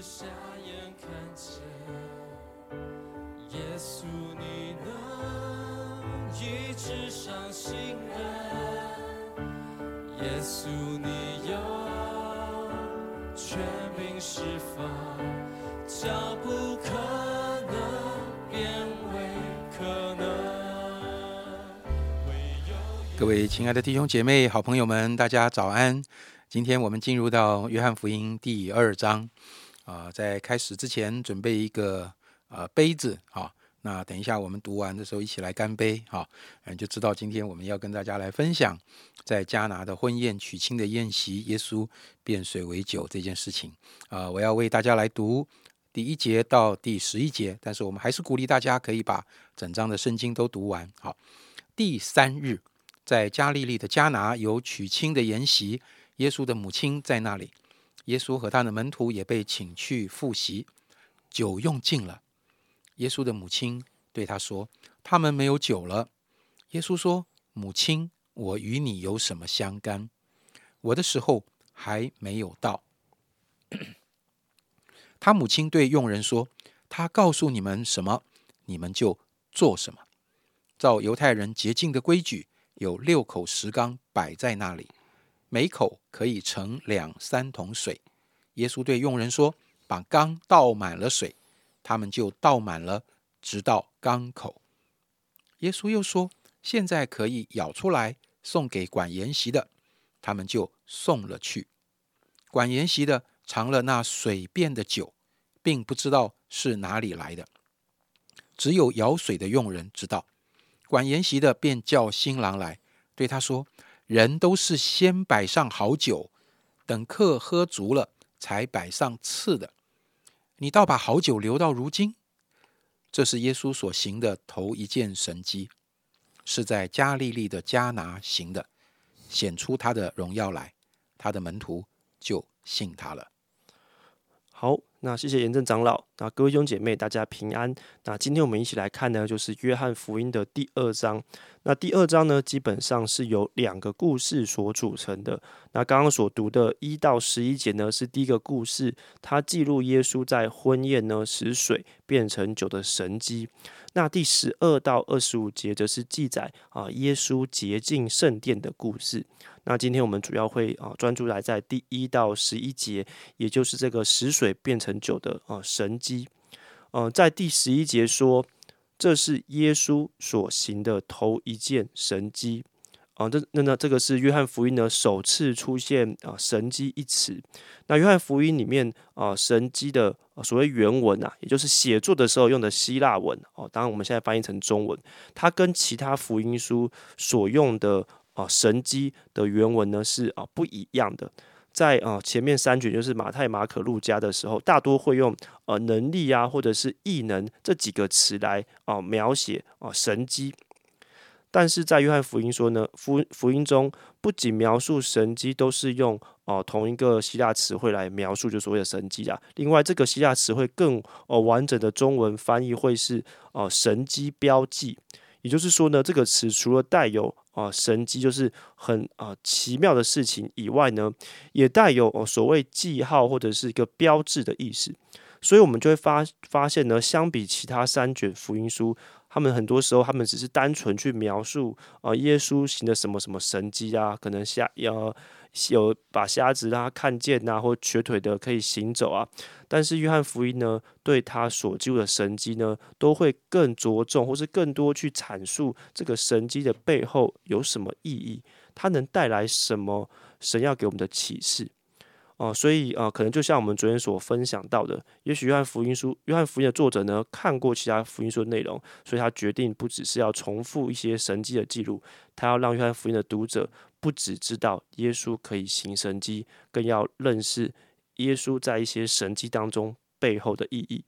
瞎眼看见，耶稣你能医治伤心人，耶稣你有权柄释放，叫不可能变为可能。各位亲爱的弟兄姐妹、好朋友们，大家早安！今天我们进入到约翰福音第二章啊、在开始之前，准备一个呃杯子啊、那等一下我们读完的时候，一起来干杯哈，嗯、就知道今天我们要跟大家来分享在迦拿的婚宴娶亲的宴席，耶稣变水为酒这件事情啊、我要为大家来读第一节到第十一节，但是我们还是鼓励大家可以把整章的圣经都读完。好，第三日。在加利利的迦拿有娶亲的筵席，耶稣的母亲在那里，耶稣和他的门徒也被请去赴席。酒用尽了，耶稣的母亲对他说：“他们没有酒了。”耶稣说：“母亲，我与你有什么相干？我的时候还没有到。”他母亲对佣人说：“他告诉你们什么，你们就做什么。照犹太人洁净的规矩。”有六口石缸摆在那里，每口可以盛两三桶水。耶稣对佣人说：“把缸倒满了水。”他们就倒满了，直到缸口。耶稣又说：“现在可以舀出来，送给管筵席的。”他们就送了去。管筵席的尝了那水变的酒，并不知道是哪里来的，只有舀水的佣人知道。管筵席的便叫新郎来，对他说：“人都是先摆上好酒，等客喝足了，才摆上次的。你倒把好酒留到如今。”这是耶稣所行的头一件神迹，是在加利利的迦拿行的，显出他的荣耀来，他的门徒就信他了。好，那谢谢严正长老。那各位兄姐妹，大家平安。那今天我们一起来看呢，就是约翰福音的第二章。那第二章呢，基本上是由两个故事所组成的。那刚刚所读的一到十一节呢，是第一个故事，它记录耶稣在婚宴呢使水变成酒的神机。那第十二到二十五节则是记载啊耶稣洁净圣殿的故事。那今天我们主要会啊专注来在第一到十一节，也就是这个食水变成酒的啊神机。呃，在第十一节说，这是耶稣所行的头一件神迹。啊，这那那这个是约翰福音呢首次出现啊神迹一词。那约翰福音里面啊神迹的所谓原文啊，也就是写作的时候用的希腊文哦，当然我们现在翻译成中文，它跟其他福音书所用的啊神迹的原文呢是啊不一样的。在啊前面三卷就是马太、马可、路加的时候，大多会用呃能力啊或者是异能这几个词来啊描写啊神迹。但是在约翰福音说呢，福福音中不仅描述神迹，都是用哦、同一个希腊词汇来描述，就所谓的神迹啊。另外，这个希腊词汇更哦完整的中文翻译会是哦、神迹标记，也就是说呢，这个词除了带有啊、神迹，就是很啊、奇妙的事情以外呢，也带有哦所谓记号或者是一个标志的意思。所以，我们就会发发现呢，相比其他三卷福音书，他们很多时候他们只是单纯去描述啊、耶稣行的什么什么神迹啊，可能瞎呃有把瞎子让他看见呐、或瘸腿的可以行走啊。但是约翰福音呢，对他所记的神迹呢，都会更着重或是更多去阐述这个神迹的背后有什么意义，它能带来什么神要给我们的启示。哦、所以啊，可能就像我们昨天所分享到的，也许约翰福音书、约翰福音的作者呢，看过其他福音书的内容，所以他决定不只是要重复一些神迹的记录，他要让约翰福音的读者不只知道耶稣可以行神迹，更要认识耶稣在一些神迹当中背后的意义。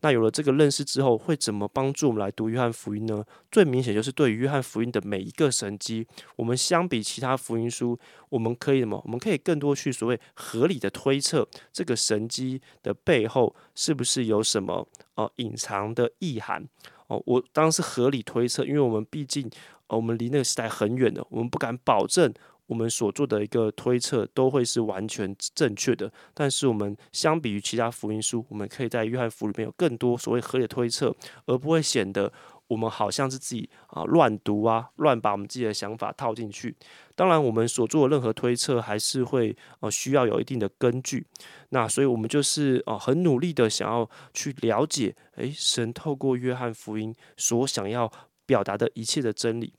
那有了这个认识之后，会怎么帮助我们来读约翰福音呢？最明显就是对于约翰福音的每一个神迹，我们相比其他福音书，我们可以什么？我们可以更多去所谓合理的推测这个神迹的背后是不是有什么呃隐藏的意涵哦。我当然是合理推测，因为我们毕竟呃我们离那个时代很远的，我们不敢保证我们所做的一个推测都会是完全正确的。但是我们相比于其他福音书，我们可以在约翰福音里面有更多所谓合理的推测，而不会显得我们好像是自己啊乱读啊，乱把我们自己的想法套进去。当然，我们所做的任何推测还是会呃需要有一定的根据。那所以我们就是啊很努力的想要去了解，诶，神透过约翰福音所想要表达的一切的真理。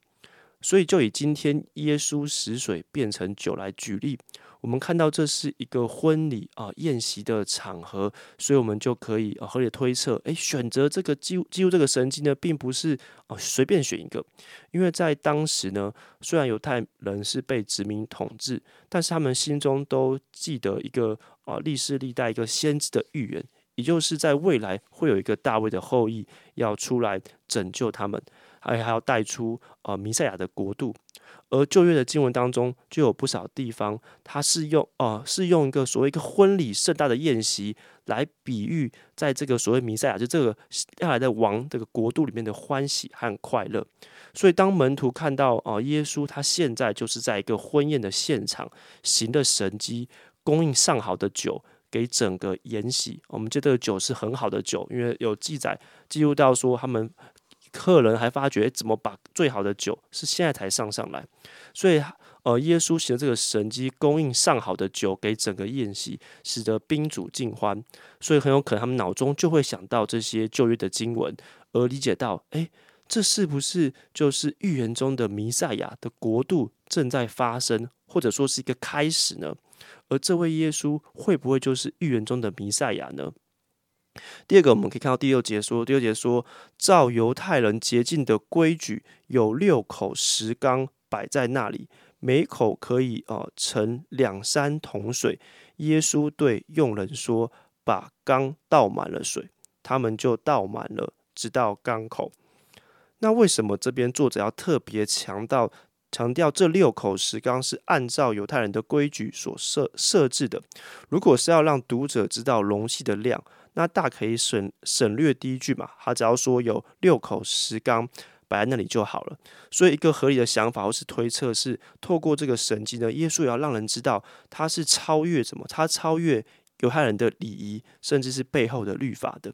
所以，就以今天耶稣使水变成酒来举例，我们看到这是一个婚礼啊宴席的场合，所以我们就可以啊合理推测，诶，选择这个记记录这个神迹呢，并不是啊随便选一个，因为在当时呢，虽然犹太人是被殖民统治，但是他们心中都记得一个啊历世历代一个先知的预言，也就是在未来会有一个大卫的后裔要出来拯救他们。还还要带出呃弥赛亚的国度，而旧约的经文当中就有不少地方，它是用呃是用一个所谓一个婚礼盛大的宴席来比喻，在这个所谓弥赛亚就这个要来的王这个国度里面的欢喜和快乐。所以当门徒看到啊耶稣他现在就是在一个婚宴的现场行的神迹，供应上好的酒给整个筵席。我们这个酒是很好的酒，因为有记载记录到说他们。客人还发觉，怎么把最好的酒是现在才上上来？所以，呃，耶稣行的这个神迹，供应上好的酒给整个宴席，使得宾主尽欢。所以，很有可能他们脑中就会想到这些旧约的经文，而理解到，哎，这是不是就是预言中的弥赛亚的国度正在发生，或者说是一个开始呢？而这位耶稣会不会就是预言中的弥赛亚呢？第二个，我们可以看到第六节说，第六节说，照犹太人洁净的规矩，有六口石缸摆在那里，每口可以啊盛两三桶水。耶稣对佣人说：“把缸倒满了水。”他们就倒满了，直到缸口。那为什么这边作者要特别强调强调这六口石缸是按照犹太人的规矩所设设置的？如果是要让读者知道容器的量。那大可以省省略第一句嘛，他只要说有六口石缸摆在那里就好了。所以一个合理的想法或是推测是，透过这个神迹呢，耶稣也要让人知道他是超越什么，他超越犹太人的礼仪，甚至是背后的律法的。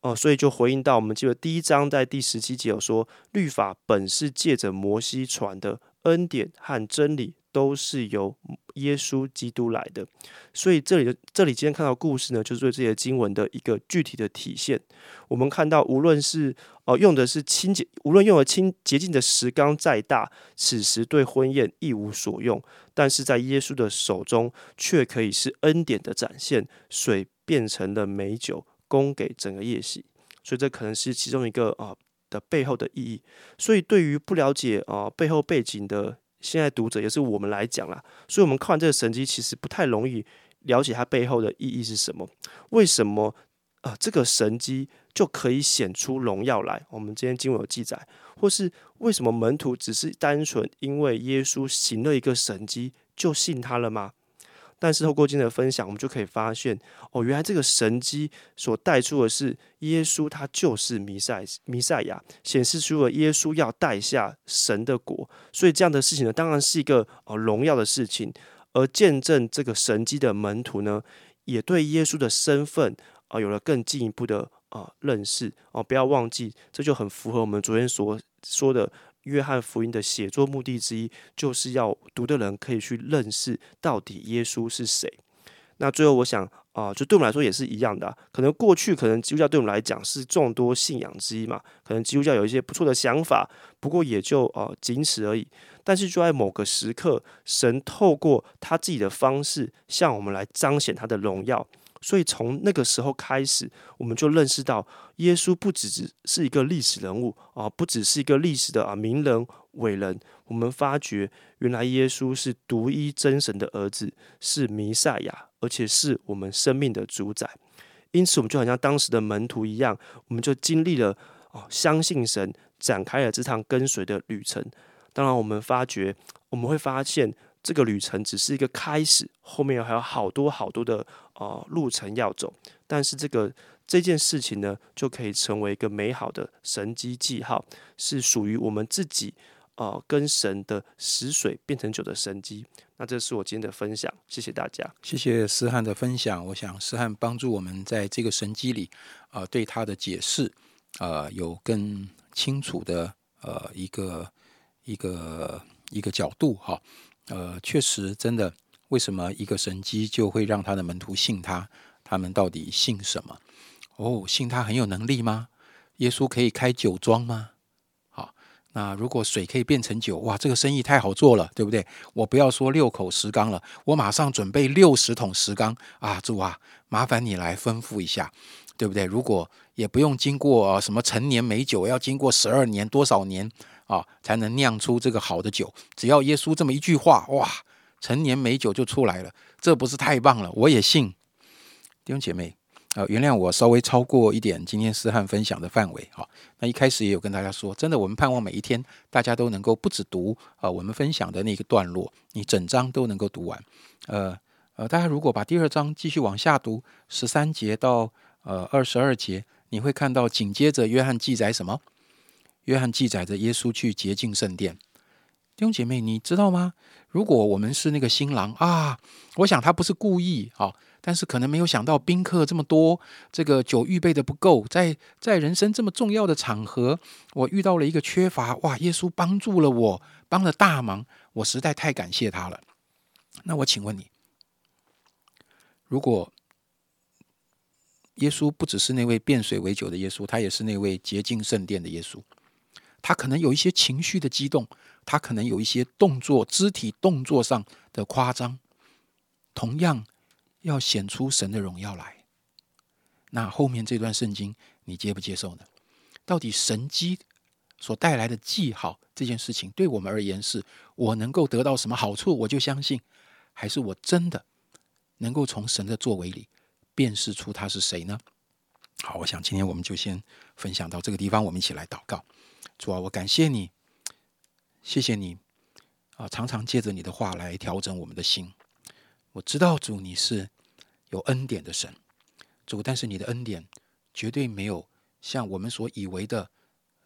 哦，所以就回应到我们记得第一章在第十七节有说，律法本是借着摩西传的，恩典和真理。都是由耶稣基督来的，所以这里的这里今天看到故事呢，就是对这些经文的一个具体的体现。我们看到，无论是哦用的是清洁，无论用了清洁净的石缸再大，此时对婚宴一无所用；但是在耶稣的手中，却可以是恩典的展现，水变成了美酒，供给整个夜袭。所以这可能是其中一个啊的背后的意义。所以对于不了解啊背后背景的。现在读者也是我们来讲啦，所以我们看完这个神迹，其实不太容易了解它背后的意义是什么。为什么啊？这个神迹就可以显出荣耀来？我们今天经文有记载，或是为什么门徒只是单纯因为耶稣行了一个神迹就信他了吗？但是透过今天的分享，我们就可以发现，哦，原来这个神机所带出的是耶稣，他就是弥赛弥赛亚，显示出了耶稣要带下神的国。所以这样的事情呢，当然是一个哦荣耀的事情。而见证这个神机的门徒呢，也对耶稣的身份啊有了更进一步的啊认识。哦，不要忘记，这就很符合我们昨天所说的。约翰福音的写作目的之一，就是要读的人可以去认识到底耶稣是谁。那最后，我想啊，就对我们来说也是一样的。可能过去，可能基督教对我们来讲是众多信仰之一嘛。可能基督教有一些不错的想法，不过也就啊仅此而已。但是就在某个时刻，神透过他自己的方式，向我们来彰显他的荣耀。所以从那个时候开始，我们就认识到，耶稣不只只是一个历史人物啊，不只是一个历史的啊名人伟人。我们发觉，原来耶稣是独一真神的儿子，是弥赛亚，而且是我们生命的主宰。因此，我们就好像当时的门徒一样，我们就经历了哦，相信神，展开了这趟跟随的旅程。当然，我们发觉，我们会发现。这个旅程只是一个开始，后面还有好多好多的呃路程要走。但是这个这件事情呢，就可以成为一个美好的神机记号，是属于我们自己呃跟神的死水变成酒的神迹。那这是我今天的分享，谢谢大家。谢谢思汉的分享。我想思汉帮助我们在这个神机里，呃，对他的解释，呃，有更清楚的呃一个一个一个角度哈。呃，确实真的，为什么一个神机就会让他的门徒信他？他们到底信什么？哦，信他很有能力吗？耶稣可以开酒庄吗？好，那如果水可以变成酒，哇，这个生意太好做了，对不对？我不要说六口石缸了，我马上准备六十桶石缸啊！主啊，麻烦你来吩咐一下，对不对？如果也不用经过什么陈年美酒，要经过十二年多少年啊，才能酿出这个好的酒？只要耶稣这么一句话，哇，陈年美酒就出来了，这不是太棒了？我也信。弟兄姐妹，呃，原谅我稍微超过一点今天思翰分享的范围哈。那一开始也有跟大家说，真的，我们盼望每一天大家都能够不止读啊，我们分享的那个段落，你整章都能够读完。呃呃，大家如果把第二章继续往下读，十三节到呃二十二节，你会看到紧接着约翰记载什么？约翰记载着耶稣去洁净圣殿。弟兄姐妹，你知道吗？如果我们是那个新郎啊，我想他不是故意啊。但是可能没有想到宾客这么多，这个酒预备的不够，在在人生这么重要的场合，我遇到了一个缺乏，哇！耶稣帮助了我，帮了大忙，我实在太感谢他了。那我请问你，如果耶稣不只是那位变水为酒的耶稣，他也是那位洁净圣殿的耶稣，他可能有一些情绪的激动，他可能有一些动作、肢体动作上的夸张，同样。要显出神的荣耀来，那后面这段圣经你接不接受呢？到底神机所带来的记号这件事情，对我们而言是我能够得到什么好处，我就相信，还是我真的能够从神的作为里辨识出他是谁呢？好，我想今天我们就先分享到这个地方，我们一起来祷告。主啊，我感谢你，谢谢你啊，常常借着你的话来调整我们的心。我知道主你是有恩典的神，主，但是你的恩典绝对没有像我们所以为的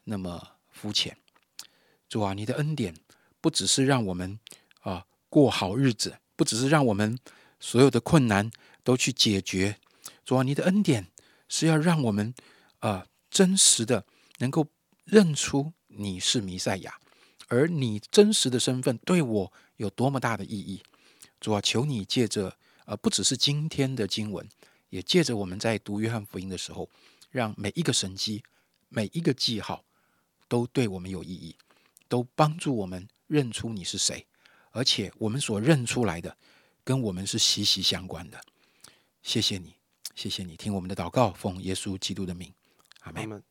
那么肤浅。主啊，你的恩典不只是让我们啊过好日子，不只是让我们所有的困难都去解决。主啊，你的恩典是要让我们啊真实的能够认出你是弥赛亚，而你真实的身份对我有多么大的意义。主啊，求你借着呃，不只是今天的经文，也借着我们在读约翰福音的时候，让每一个神迹、每一个记号都对我们有意义，都帮助我们认出你是谁，而且我们所认出来的跟我们是息息相关的。谢谢你，谢谢你，听我们的祷告，奉耶稣基督的名，阿门。